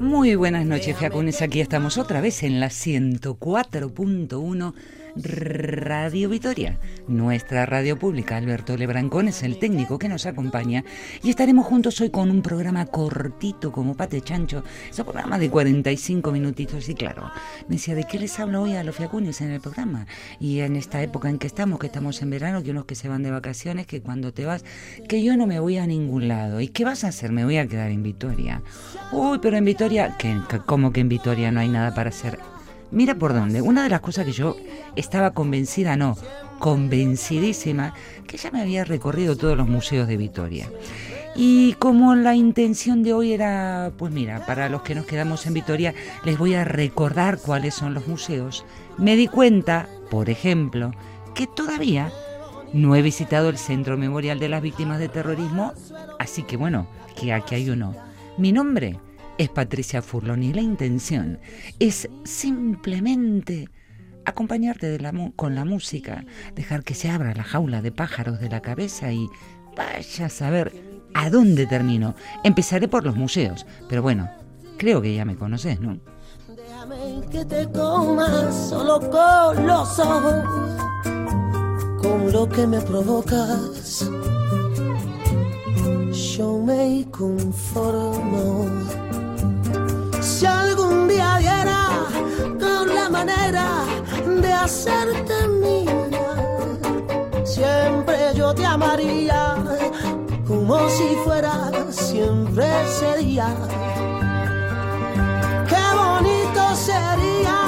Muy buenas noches, Fiacunes. Aquí estamos otra vez en la 104.1 Radio Vitoria, nuestra radio pública. Alberto Lebrancón es el técnico que nos acompaña y estaremos juntos hoy con un programa cortito como Pate Chancho, es un programa de 45 minutitos y claro, me decía, ¿de qué les hablo hoy a los Fiacunes en el programa? Y en esta época en que estamos, que estamos en verano, que unos que se van de vacaciones, que cuando te vas, que yo no me voy a ningún lado. ¿Y qué vas a hacer? Me voy a quedar en Vitoria. Uy, pero en Vitoria, que ¿cómo que en Vitoria no hay nada para hacer? Mira por dónde. Una de las cosas que yo estaba convencida, no, convencidísima, que ya me había recorrido todos los museos de Vitoria. Y como la intención de hoy era, pues mira, para los que nos quedamos en Vitoria, les voy a recordar cuáles son los museos, me di cuenta, por ejemplo, que todavía no he visitado el Centro Memorial de las Víctimas de Terrorismo, así que bueno, que aquí hay uno. Mi nombre es Patricia Furlón y la intención es simplemente acompañarte con la música, dejar que se abra la jaula de pájaros de la cabeza y vaya a saber a dónde termino. Empezaré por los museos, pero bueno, creo que ya me conoces, ¿no? Déjame que te comas solo con los ojos, con lo que me provocas. Yo me conformo día diera con la manera de hacerte mía, siempre yo te amaría como si fuera siempre sería. Qué bonito sería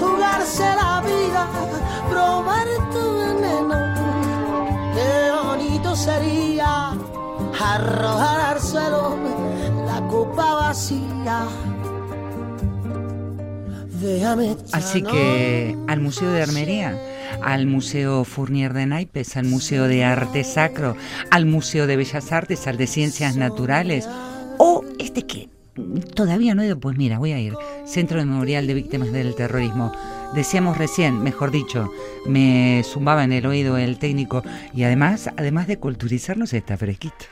jugarse la vida, probar tu veneno. Qué bonito sería arrojar al suelo la copa vacía. Así que al Museo de Armería, al Museo Fournier de Naipes, al Museo de Arte Sacro, al Museo de Bellas Artes, al de Ciencias Naturales, o este que todavía no he ido, pues mira, voy a ir, Centro Memorial de Víctimas del Terrorismo. Decíamos recién, mejor dicho, me zumbaba en el oído el técnico y además, además de culturizarnos, está fresquito.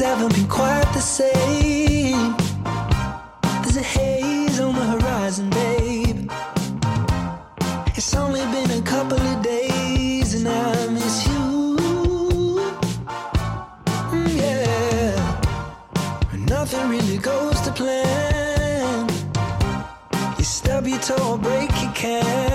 Haven't been quite the same. There's a haze on the horizon, babe. It's only been a couple of days and I miss you. Mm, yeah, nothing really goes to plan. You stub your toe, break your camera.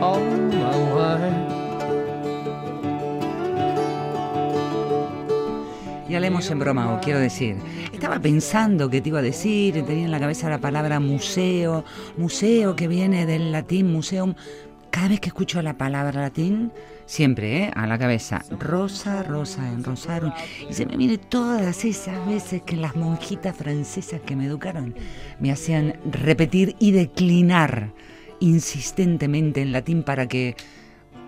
All my. Ya le hemos embromado, quiero decir. Estaba pensando que te iba a decir, tenía en la cabeza la palabra museo, museo que viene del latín museum. Cada vez que escucho la palabra latín, siempre, ¿eh? A la cabeza, rosa, rosa, en. Y se me viene todas esas veces que las monjitas francesas que me educaron me hacían repetir y declinar insistentemente en latín para que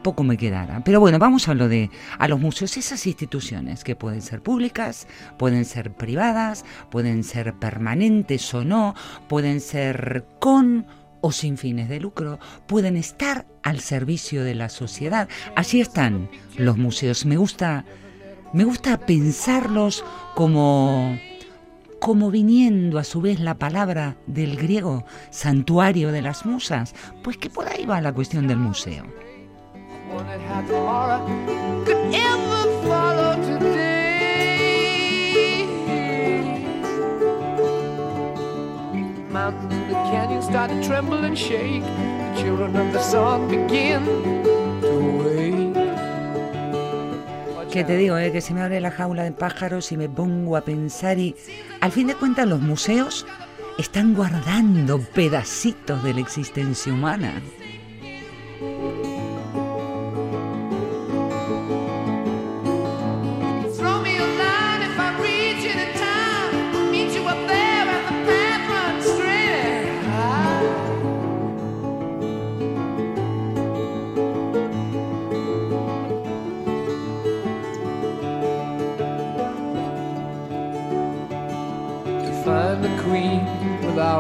poco me quedara. Pero bueno, vamos a lo de a los museos, esas instituciones que pueden ser públicas, pueden ser privadas, pueden ser permanentes o no, pueden ser con o sin fines de lucro, pueden estar al servicio de la sociedad. Así están los museos. Me gusta me gusta pensarlos como como viniendo a su vez la palabra del griego santuario de las musas, pues que por ahí va la cuestión del museo. Start to tremble and shake. The children of the sun begin to wake. Que te digo, eh, que se me abre la jaula de pájaros y me pongo a pensar y al fin de cuentas los museos están guardando pedacitos de la existencia humana.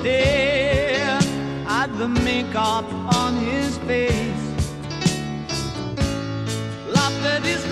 stare at the makeup on his face. Laughed at his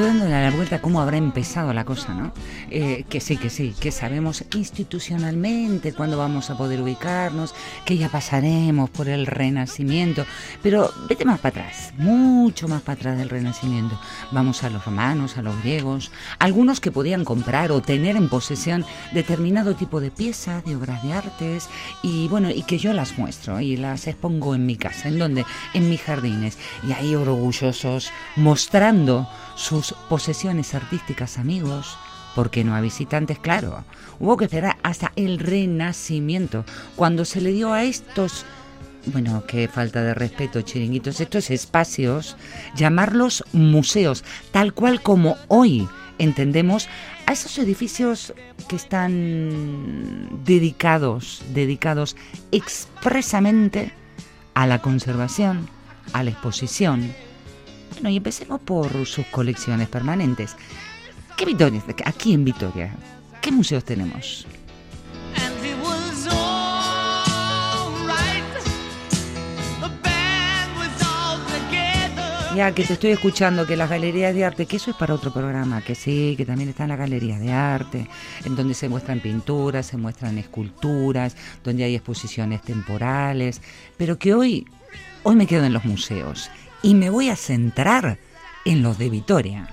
Estoy dándole la vuelta cómo habrá empezado la cosa, ¿no? Eh, que sí, que sí, que sabemos institucionalmente cuándo vamos a poder ubicarnos, que ya pasaremos por el renacimiento, pero vete más para atrás, mucho más para atrás del renacimiento. Vamos a los romanos, a los griegos, algunos que podían comprar o tener en posesión determinado tipo de piezas, de obras de artes, y bueno, y que yo las muestro y las expongo en mi casa, ¿en donde En mis jardines, y ahí orgullosos mostrando sus posesiones artísticas amigos, porque no a visitantes, claro. Hubo que esperar hasta el Renacimiento, cuando se le dio a estos Bueno, qué falta de respeto, chiringuitos. Estos espacios, llamarlos museos, tal cual como hoy entendemos a esos edificios que están dedicados, dedicados expresamente a la conservación, a la exposición. Bueno, y empecemos por sus colecciones permanentes. ¿Qué Vitoria? Aquí en Vitoria, ¿qué museos tenemos? Ya que te estoy escuchando que las galerías de arte, que eso es para otro programa, que sí, que también están las galerías de arte, en donde se muestran pinturas, se muestran esculturas, donde hay exposiciones temporales, pero que hoy, hoy me quedo en los museos y me voy a centrar en los de Vitoria.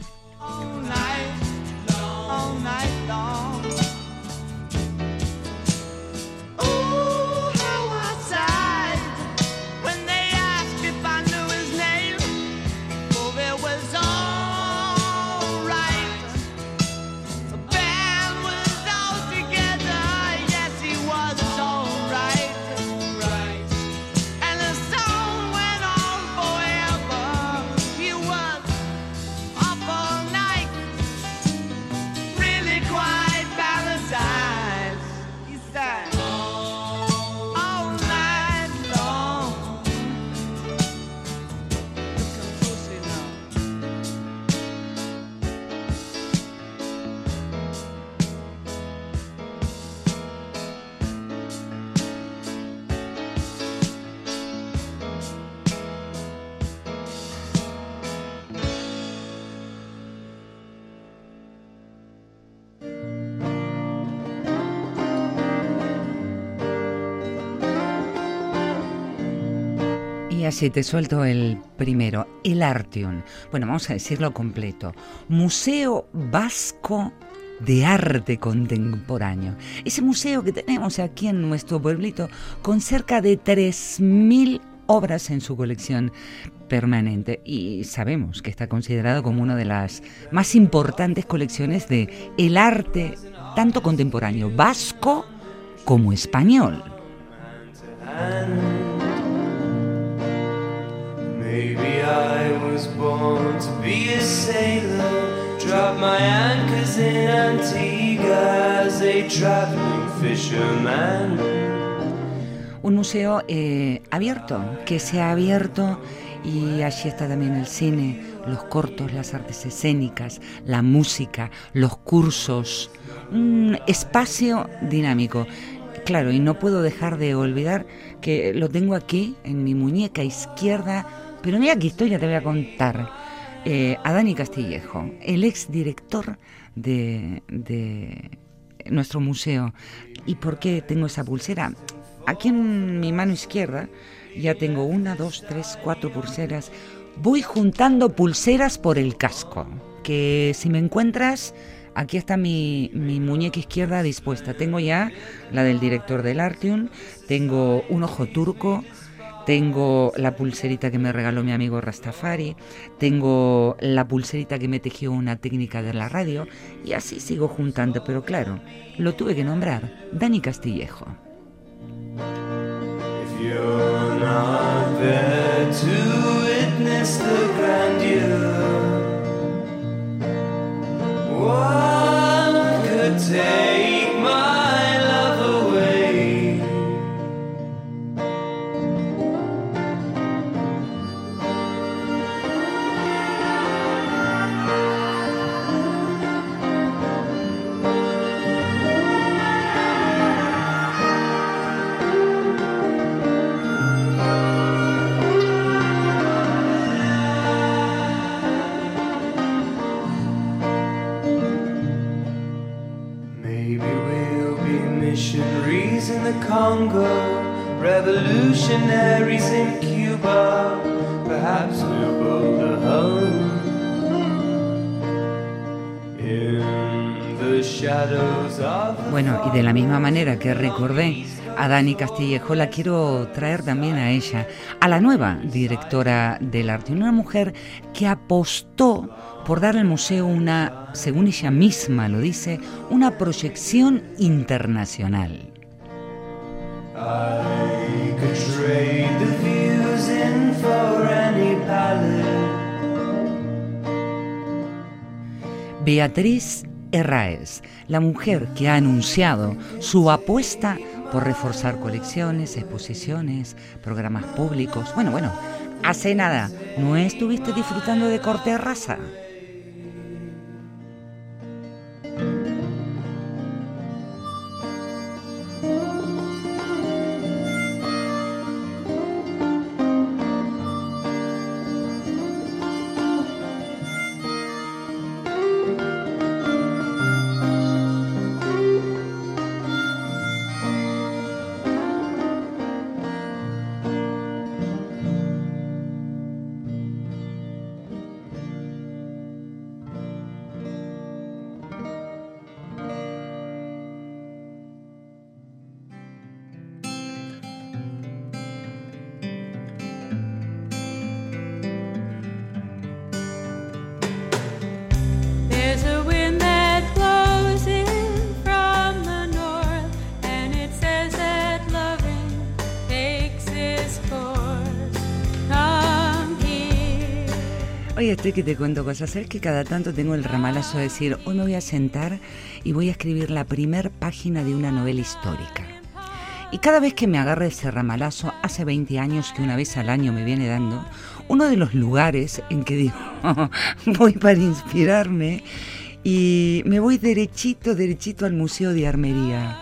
Así te suelto el primero, el Artium. Bueno, vamos a decirlo completo. Museo Vasco de Arte Contemporáneo. Ese museo que tenemos aquí en nuestro pueblito con cerca de 3.000 obras en su colección permanente y sabemos que está considerado como una de las más importantes colecciones de el arte tanto contemporáneo vasco como español. Maybe I was born to be a sailor. Drop my anchors in Antigua as a traveling fisherman. Un museo eh, abierto, que se ha abierto y allí está también el cine, los cortos, las artes escénicas, la música, los cursos, un espacio dinámico. Claro, y no puedo dejar de olvidar que lo tengo aquí en mi muñeca izquierda, pero mira qué historia te voy a contar. Eh, a Dani Castillejo, el ex director de, nuestro museo. ¿Y por qué tengo esa pulsera? Aquí en mi mano izquierda ya tengo una, dos, tres, cuatro pulseras. Voy juntando pulseras por el casco. Que si me encuentras, aquí está mi, mi muñeca izquierda dispuesta. Tengo ya la del director del Artium, tengo un ojo turco, tengo la pulserita que me regaló mi amigo Rastafari, tengo la pulserita que me tejió una técnica de la radio. Y así sigo juntando, pero claro, lo tuve que nombrar, Dani Castillejo. Revolutionaries in Cuba. Perhaps we'll build a home in the shadows of the Bueno, y de la misma manera que recordé a Dani Castillejo, la quiero traer también a ella, a la nueva directora del arte, una mujer que apostó por dar al museo una, según ella misma lo dice, una proyección internacional. I Beatriz Herráez, la mujer que ha anunciado su apuesta por reforzar colecciones, exposiciones, programas públicos. Bueno, bueno, hace nada, ¿no estuviste disfrutando de corte raza? Que te cuento cosas. Sabes que cada tanto tengo el ramalazo de decir, hoy me voy a sentar y voy a escribir la primer página de una novela histórica. Y cada vez que me agarre ese ramalazo, hace 20 años que una vez al año me viene dando, uno de los lugares en que digo, voy para inspirarme y me voy derechito, derechito al Museo de Armería.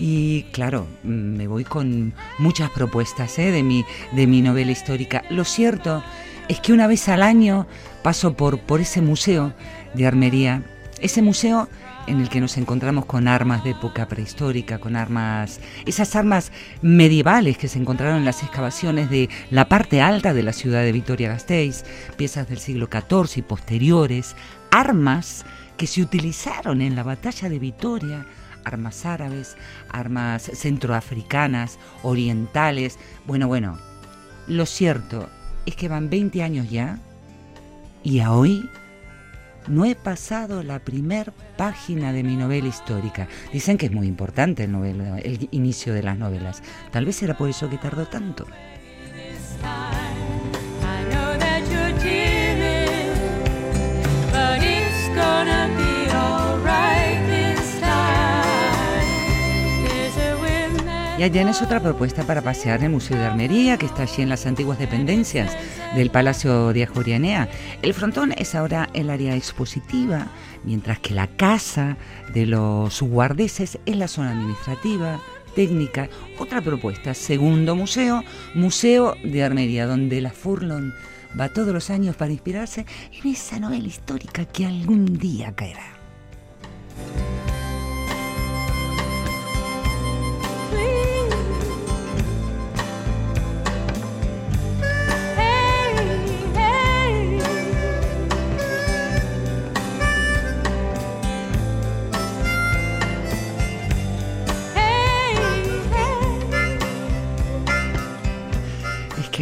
Y claro, me voy con muchas propuestas ¿eh? de, mi, de mi novela histórica. Lo cierto es que una vez al año paso por, por ese museo de armería, ese museo en el que nos encontramos con armas de época prehistórica, con armas, esas armas medievales que se encontraron en las excavaciones de la parte alta de la ciudad de Vitoria-Gasteiz, piezas del siglo XIV y posteriores, armas que se utilizaron en la batalla de Vitoria, armas árabes, armas centroafricanas, orientales, bueno, bueno, lo cierto es que van 20 años ya y a hoy no he pasado la primer página de mi novela histórica. Dicen que es muy importante el, el inicio de las novelas. Tal vez era por eso que tardó tanto. That Ya tienes otra propuesta para pasear en el Museo de Armería, que está allí en las antiguas dependencias del Palacio de Ajurianea. El frontón es ahora el área expositiva, mientras que la casa de los guardeses es la zona administrativa, técnica. Otra propuesta, segundo museo, Museo de Armería, donde la Furlon va todos los años para inspirarse en esa novela histórica que algún día caerá.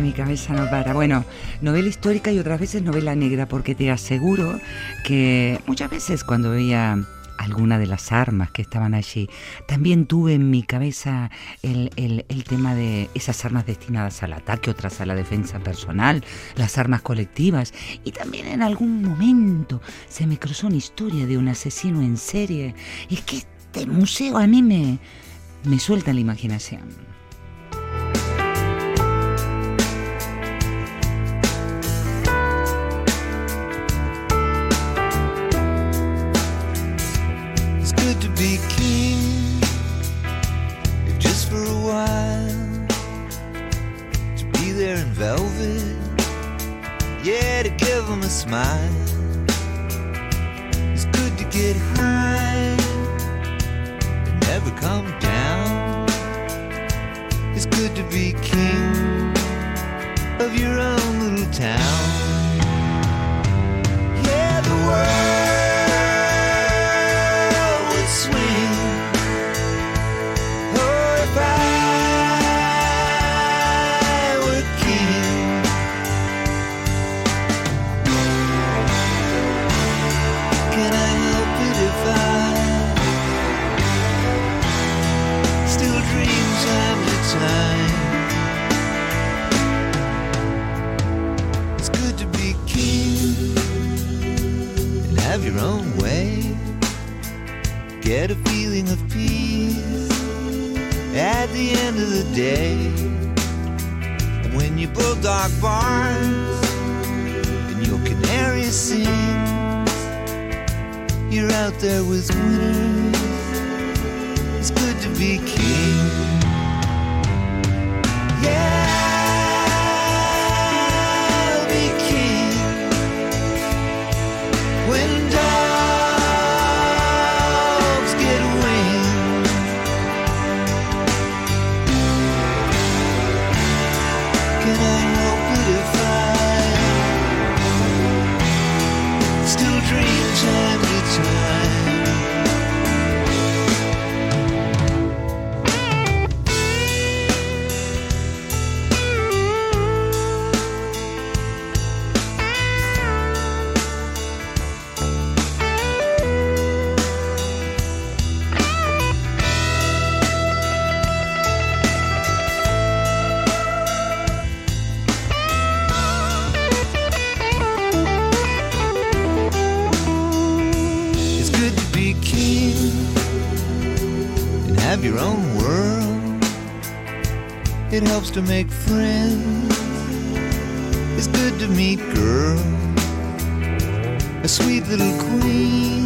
Mi cabeza no para. Bueno, novela histórica y otras veces novela negra, porque te aseguro que muchas veces cuando veía alguna de las armas que estaban allí, también tuve en mi cabeza el, el- el tema de esas armas destinadas al ataque, otras a la defensa personal, las armas colectivas, y también en algún momento se me cruzó una historia de un asesino en serie. Es que este museo a mí me, me suelta la imaginación. A smile. It's good to get high and never come down. It's good to be king of your own little town. Yeah, the world your own way. Get a feeling of peace at the end of the day. And when your bulldog barks and your canary sings, you're out there with winners. It's good to be king. Yeah, to make friends. It's good to meet girl, a sweet little queen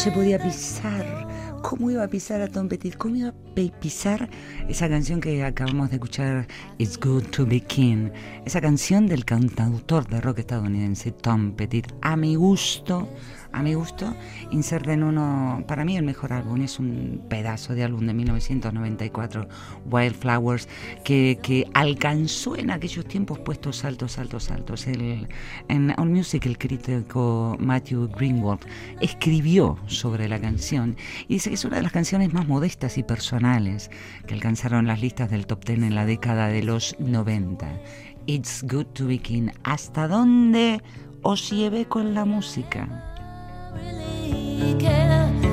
se podía pisar. ¿Cómo iba a pisar a Tom Petty? ¿Cómo iba a pisar esa canción que acabamos de escuchar, It's Good to Be? Esa canción del cantautor de rock estadounidense Tom Petty. A mi gusto, a mi gusto, inserta en uno, para mí el mejor álbum, es un pedazo de álbum de 1994, Wildflowers, que, alcanzó en aquellos tiempos puestos saltos, saltos, saltos. El, en All Music, el crítico Matthew Greenwald escribió sobre la canción y dice que es una de las canciones más modestas y personales que alcanzaron las listas del top 10 en la década de los 90. It's good to be king. ¿Hasta dónde os llevé con la música? Really care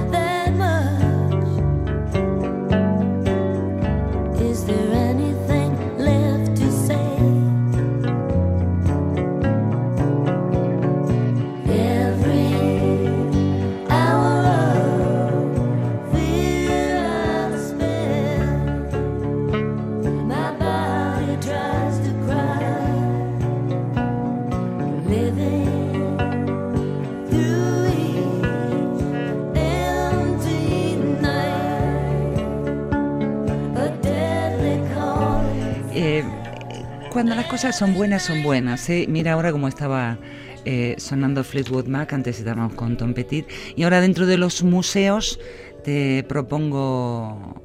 cosas son buenas, son buenas. ¿eh? Mira ahora cómo estaba eh, sonando Fleetwood Mac, antes estábamos con Tom Petit, y ahora dentro de los museos te propongo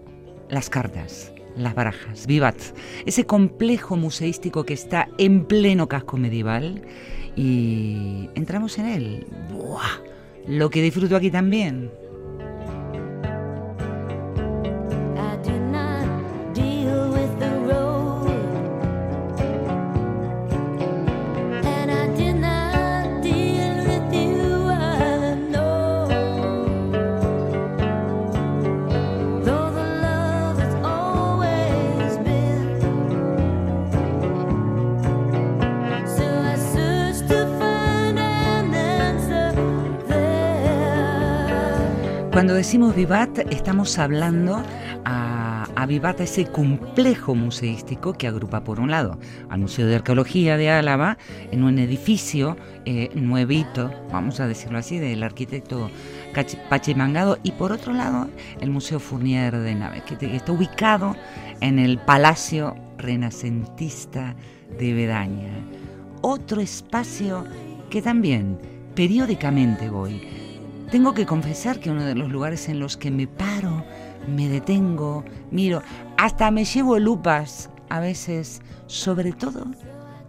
las cartas, las barajas, Vivat, ese complejo museístico que está en pleno casco medieval y entramos en él. ¡Buah! Lo que disfruto aquí también. Decimos Vivat, estamos hablando a, Vivat, a ese complejo museístico que agrupa, por un lado, al Museo de Arqueología de Álava, en un edificio eh, nuevito, vamos a decirlo así, del arquitecto Pachimangado, y por otro lado, el Museo Fournier de Naves, que está ubicado en el Palacio Renacentista de Bedaña. Otro espacio que también periódicamente voy. Tengo que confesar que uno de los lugares en los que me paro, me detengo, miro, hasta me llevo lupas a veces, sobre todo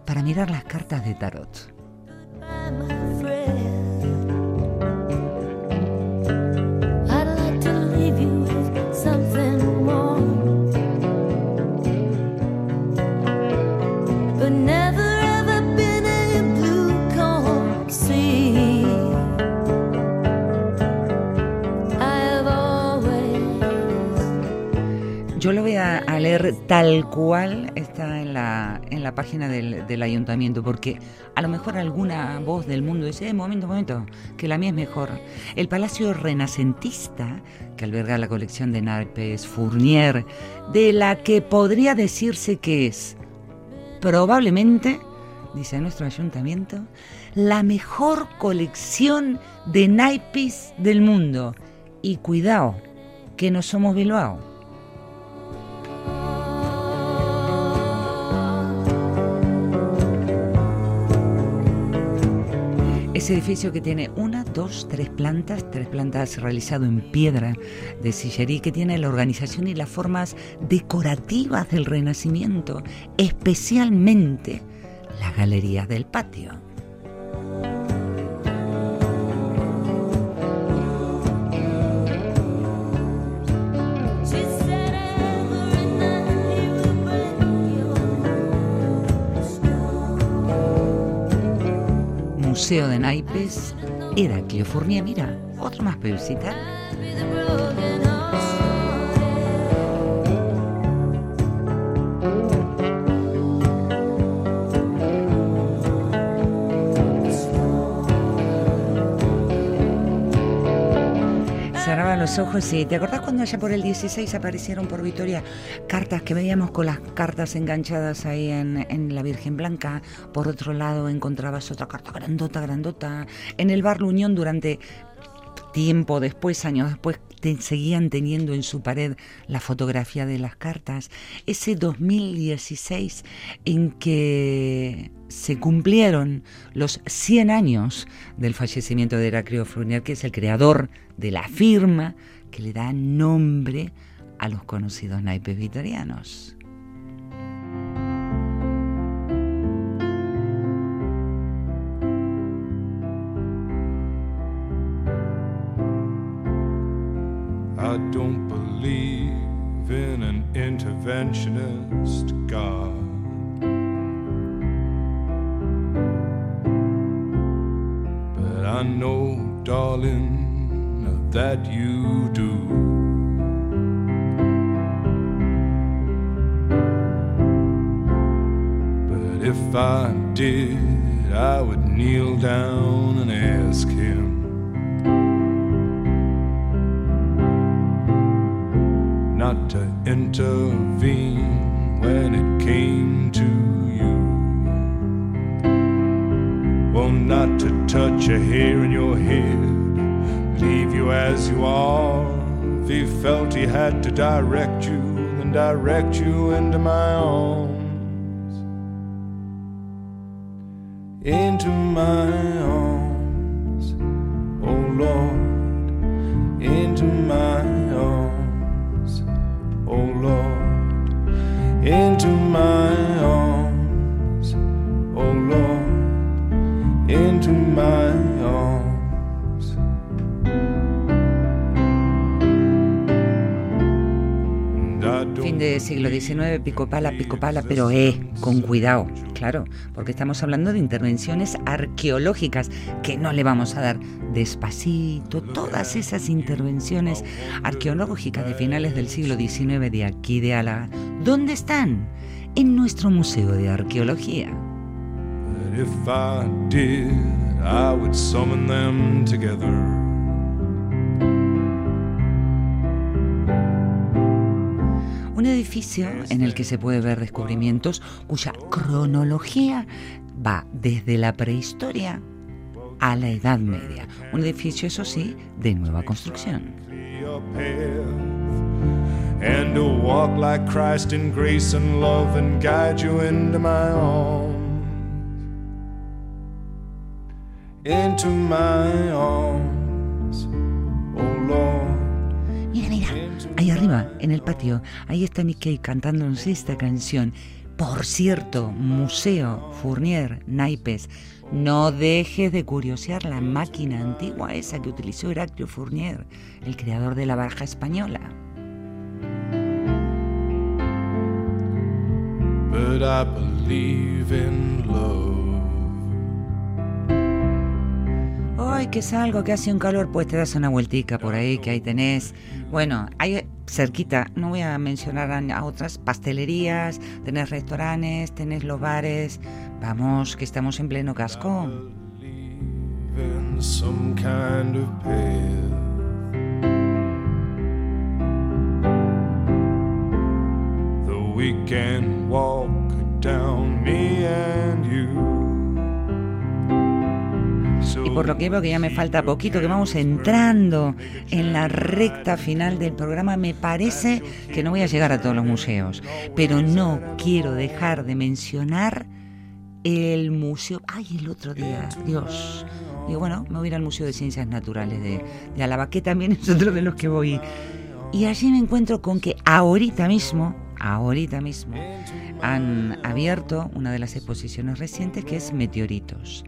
para mirar las cartas de tarot. Yo lo voy a, leer tal cual está en la, en la página del, del ayuntamiento, porque a lo mejor alguna voz del mundo dice, eh, momento, momento, que la mía es mejor. El Palacio Renacentista, que alberga la colección de naipes Fournier, de la que podría decirse que es probablemente, dice nuestro ayuntamiento, la mejor colección de naipes del mundo. Y cuidado, que no somos Bilbao. Ese edificio que tiene una, dos, tres plantas, tres plantas realizado en piedra de sillería, que tiene la organización y las formas decorativas del Renacimiento, especialmente las galerías del patio. Museo de Naipes, Heraclio Fournier, mira, otro más para los ojos y ¿te acordás cuando allá por el 16 aparecieron por Vitoria cartas que veíamos con las cartas enganchadas ahí en, en la Virgen Blanca? Por otro lado encontrabas otra carta grandota, grandota. En el bar La Unión durante tiempo después, años después, te- seguían teniendo en su pared la fotografía de las cartas. Ese 2016 en que se cumplieron los 100 años del fallecimiento de Heraclio Fournier, que es el creador de la firma que le da nombre a los conocidos naipes vitorianos. I don't believe in an interventionist God. Know, darling, that you do. But if I did, I would kneel down and ask him. not to intervene when it came Not to touch a hair in your head, leave you as you are. If he felt he had to direct you, then direct you into my arms, into mine. Siglo XIX, pico pala, pico pala, pero eh, con cuidado, claro, porque estamos hablando de intervenciones arqueológicas que no le vamos a dar despacito. Todas esas intervenciones arqueológicas de finales del siglo XIX de aquí de Álava, ¿dónde están? En nuestro Museo de Arqueología. But if I did, I would summon them together. Edificio en el que se puede ver descubrimientos cuya cronología va desde la prehistoria a la Edad Media. Un edificio, eso sí, de nueva construcción. And to walk like Christ in grace and love and guide you into my arms. Into my arms, oh Lord. Mira, mira, ahí arriba, en el patio, ahí está Mickey cantándonos esta canción. Por cierto, Museo Fournier Naipes, no dejes de curiosear la máquina antigua esa que utilizó Heraclio Fournier, el creador de la baraja española. But I believe in love. Ay, que salgo, que hace un calor, pues te das una vueltica por ahí, que ahí tenés. Bueno, hay cerquita, no voy a mencionar a, otras, pastelerías, tenés restaurantes, tenés los bares. Vamos, que estamos en pleno casco. walk down, me and you. Y por lo que veo que ya me falta poquito, que vamos entrando en la recta final del programa, me parece que no voy a llegar a todos los museos, pero no quiero dejar de mencionar el museo. Ay, el otro día, Dios. Digo, bueno, me voy a ir al Museo de Ciencias Naturales de, de que también es otro de los que voy. Y allí me encuentro con que ahorita mismo, ahorita mismo, han abierto una de las exposiciones recientes que es Meteoritos.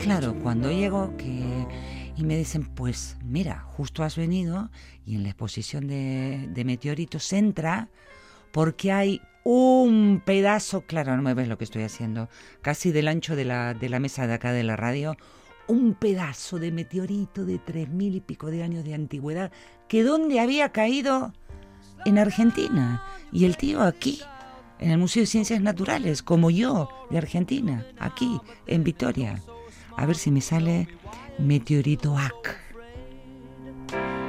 Claro, cuando llego que, y me dicen, pues mira, justo has venido y en la exposición de, meteoritos entra porque hay un pedazo, claro, no me ves lo que estoy haciendo, casi del ancho de la, de la mesa de acá de la radio, un pedazo de meteorito de tres mil y pico de años de antigüedad, que donde había caído en Argentina. Y el tío aquí, en el Museo de Ciencias Naturales, como yo, de Argentina, aquí, en Vitoria. A ver si me sale Meteorito AC.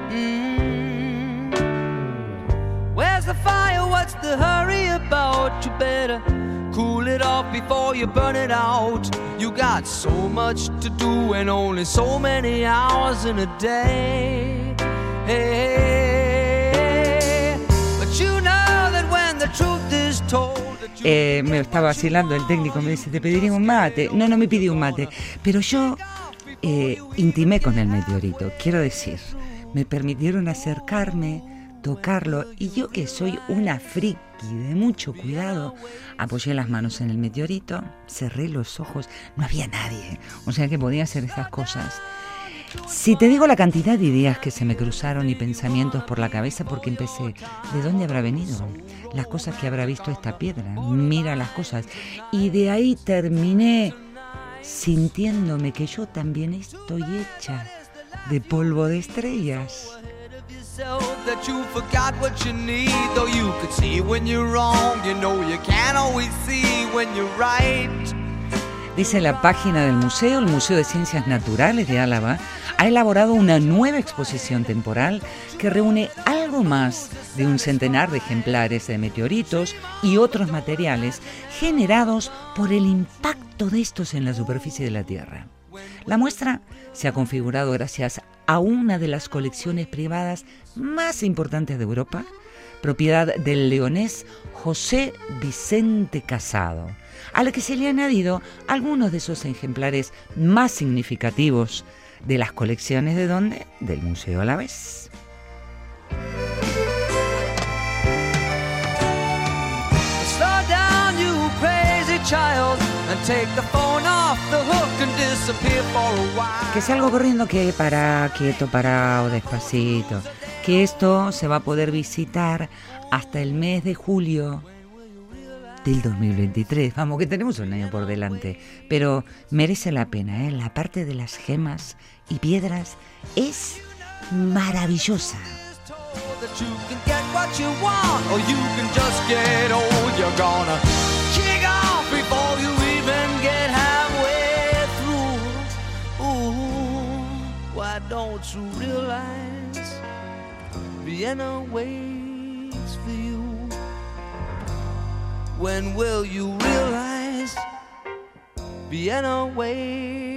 Mm. Where's the fire? What's the hurry about? You better cool it off before you burn it out. You got so much to do and only so many hours in a day. Hey, Eh, me está vacilando el técnico, me dice, te pediría un mate. No, no me pidió un mate. Pero yo eh, intimé con el meteorito, quiero decir, me permitieron acercarme, tocarlo, y yo que soy una friki de mucho cuidado, apoyé las manos en el meteorito, cerré los ojos, no había nadie, o sea que podía hacer estas cosas. Si te digo la cantidad de ideas que se me cruzaron y pensamientos por la cabeza porque empecé, ¿de dónde habrá venido? Las cosas que habrá visto esta piedra, mira las cosas. Y de ahí terminé sintiéndome que yo también estoy hecha de polvo de estrellas. Dice la página del museo, el Museo de Ciencias Naturales de Álava, ha elaborado una nueva exposición temporal que reúne algo más de un centenar de ejemplares de meteoritos y otros materiales generados por el impacto de estos en la superficie de la Tierra. La muestra se ha configurado gracias a una de las colecciones privadas más importantes de Europa, propiedad del leonés José Vicente Casado, a la que se le han añadido algunos de esos ejemplares más significativos de las colecciones de donde del Museo a la vez. Que salgo corriendo, que para, quieto, parado, despacito. Que esto se va a poder visitar hasta el mes de julio del 2023. Vamos, que tenemos un año por delante. Pero merece la pena, ¿eh? La parte de las gemas y piedras es maravillosa. Vienna waits for you? When will you realize Vienna waits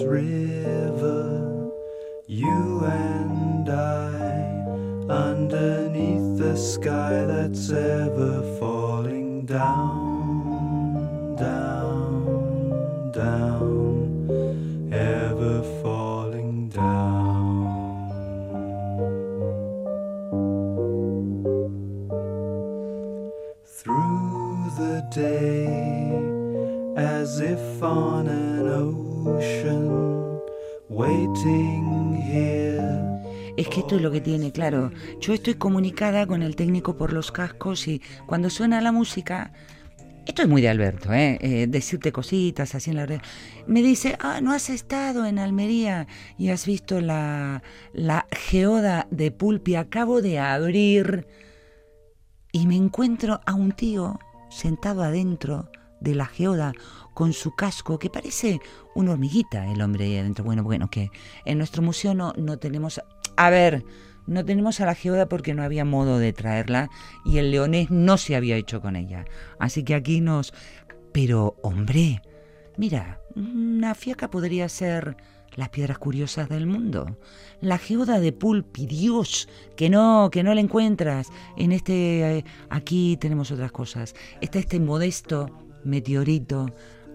river, you and I, underneath the sky that's ever falling down, down, down, ever falling down. through the day as if on an ocean waiting here Es que esto es lo que tiene, claro. Yo estoy comunicada con el técnico por los cascos y cuando suena la música, esto es muy de Alberto, ¿eh? Eh, decirte cositas así en la red. Me dice, ah, no has estado en Almería y has visto la, la geoda de Pulpi. Acabo de abrir y me encuentro a un tío sentado adentro de la geoda con su casco que parece una hormiguita el hombre ahí adentro. Bueno, bueno, que en nuestro museo no, no tenemos... A ver, no tenemos a la geoda porque no había modo de traerla y el leonés no se había hecho con ella. Así que aquí nos... Pero, hombre, mira, una fiaca podría ser las piedras curiosas del mundo. La geoda de Pulpi, Dios, que no, que no la encuentras. En este, eh, aquí tenemos otras cosas. Está este modesto meteorito,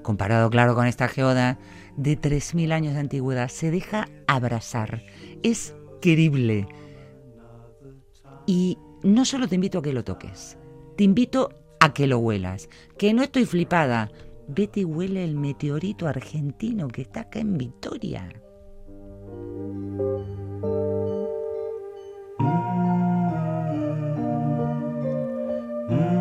comparado, claro, con esta geoda de 3.000 años de antigüedad. Se deja abrazar. Es querible. Y no solo te invito a que lo toques, te invito a que lo huelas. Que no estoy flipada. Vete y huele el meteorito argentino que está acá en Vitoria. I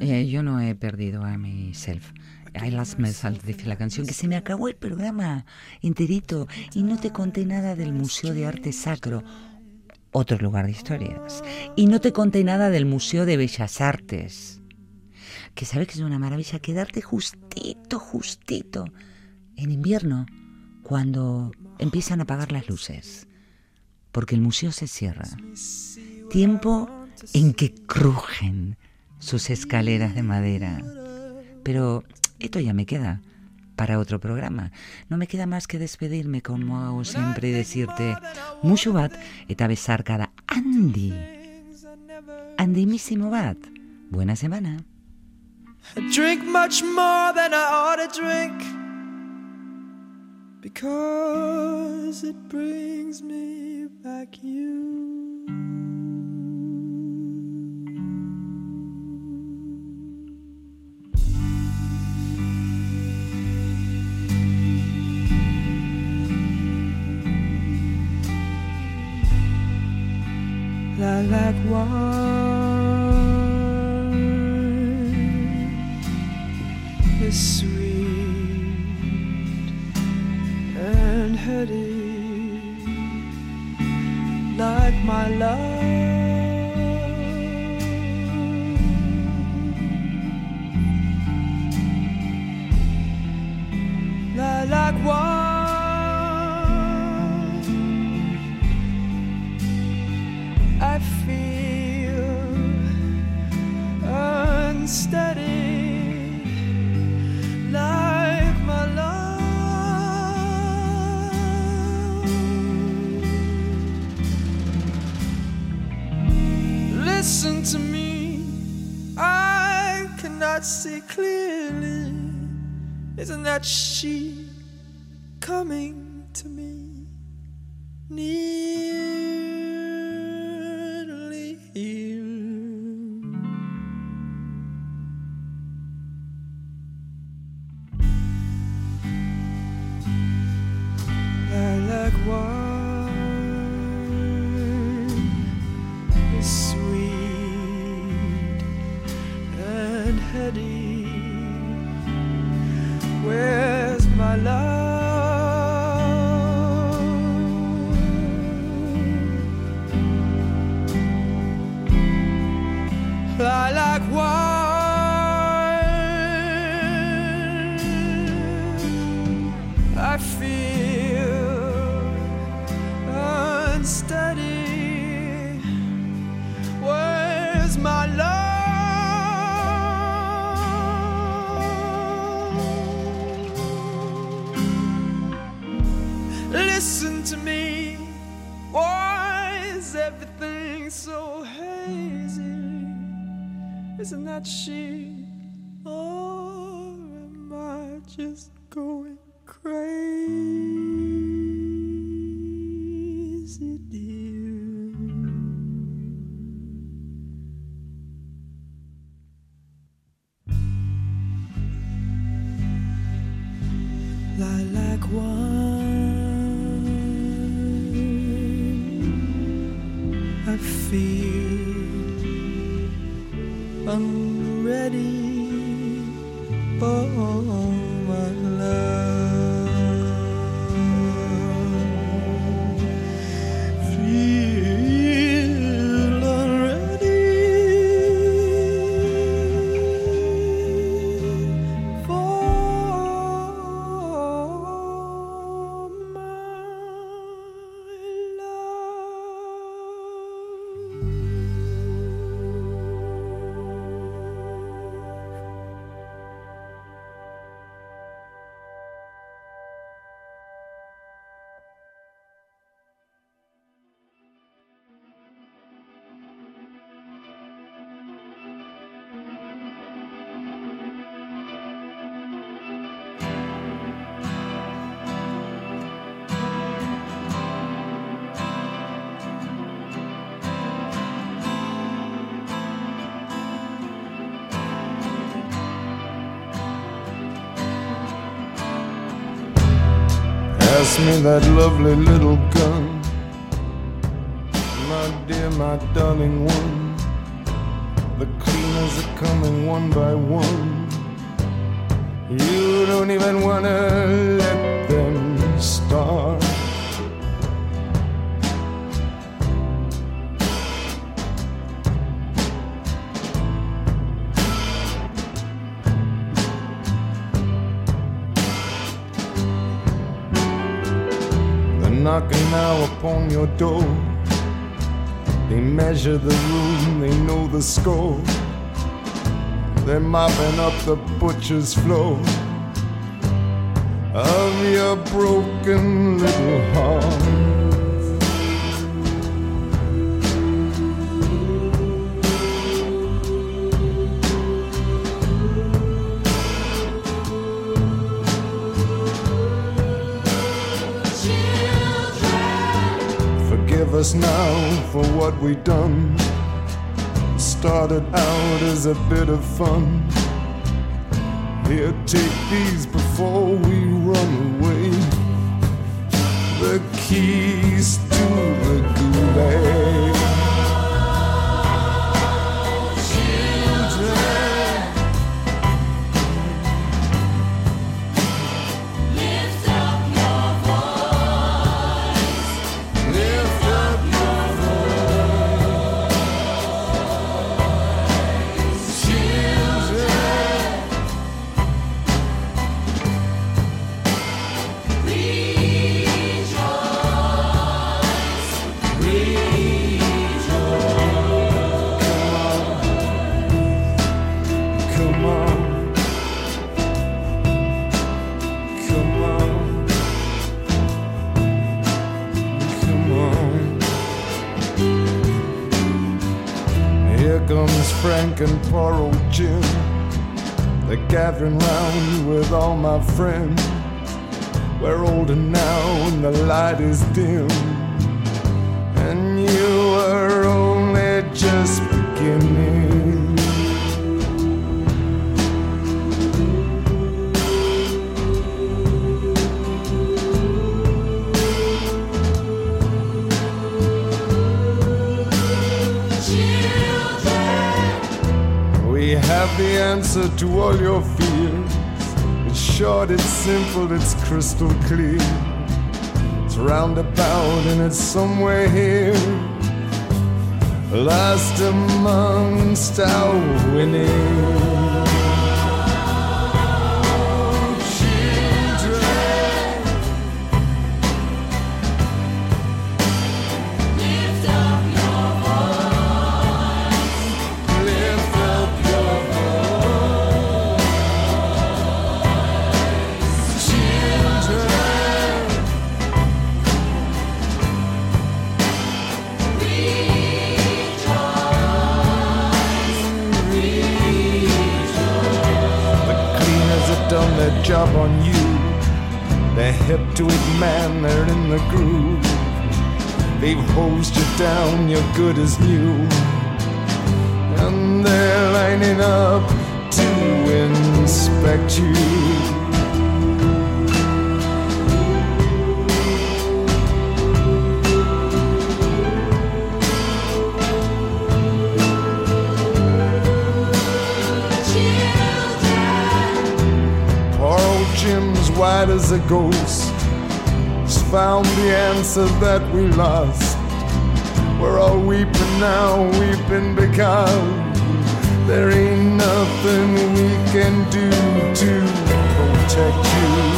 Eh, yo no he perdido a mi self. I lost myself, dice la canción, que se me acabó el programa enterito y no te conté nada del Museo de Arte Sacro, otro lugar de historias. Y no te conté nada del Museo de Bellas Artes, que sabes que es una maravilla quedarte justito, justito en invierno, cuando empiezan a apagar las luces, porque el museo se cierra. Tiempo en que crujen sus escaleras de madera. Pero esto ya me queda para otro programa. No me queda más que despedirme como hago siempre y decirte mucho bat eta besarkada Andy. Andimísimo bat. Buena semana. I drink much more than I ought to drink because it brings me back you. Lilac wine Listen to me. Why is everything so hazy? Isn't that she? Pass me that lovely little gun, my dear, my darling one. The cleaners are coming one by one. You don't even wanna let your door. They measure the room, they know the score. They're mopping up the butcher's floor. of your broken little heart. Us now for what we done. Started out as a bit of fun. Here, take these before we run away. The keys to the gulag. Frank and poor old Jim. They're gathering round with all my friends. We're older now and the light is dim. And you are only just beginning. The answer to all your fears. It's short, it's simple, it's crystal clear. It's roundabout and it's somewhere here. Last amongst our winning. On you. They're hip to it, man, they're in the groove. They've hosed you down, you're good as new. And they're lining up to inspect you. White as a ghost. He's found the answer that we lost. We're all weeping now, weeping because there ain't nothing we can do to protect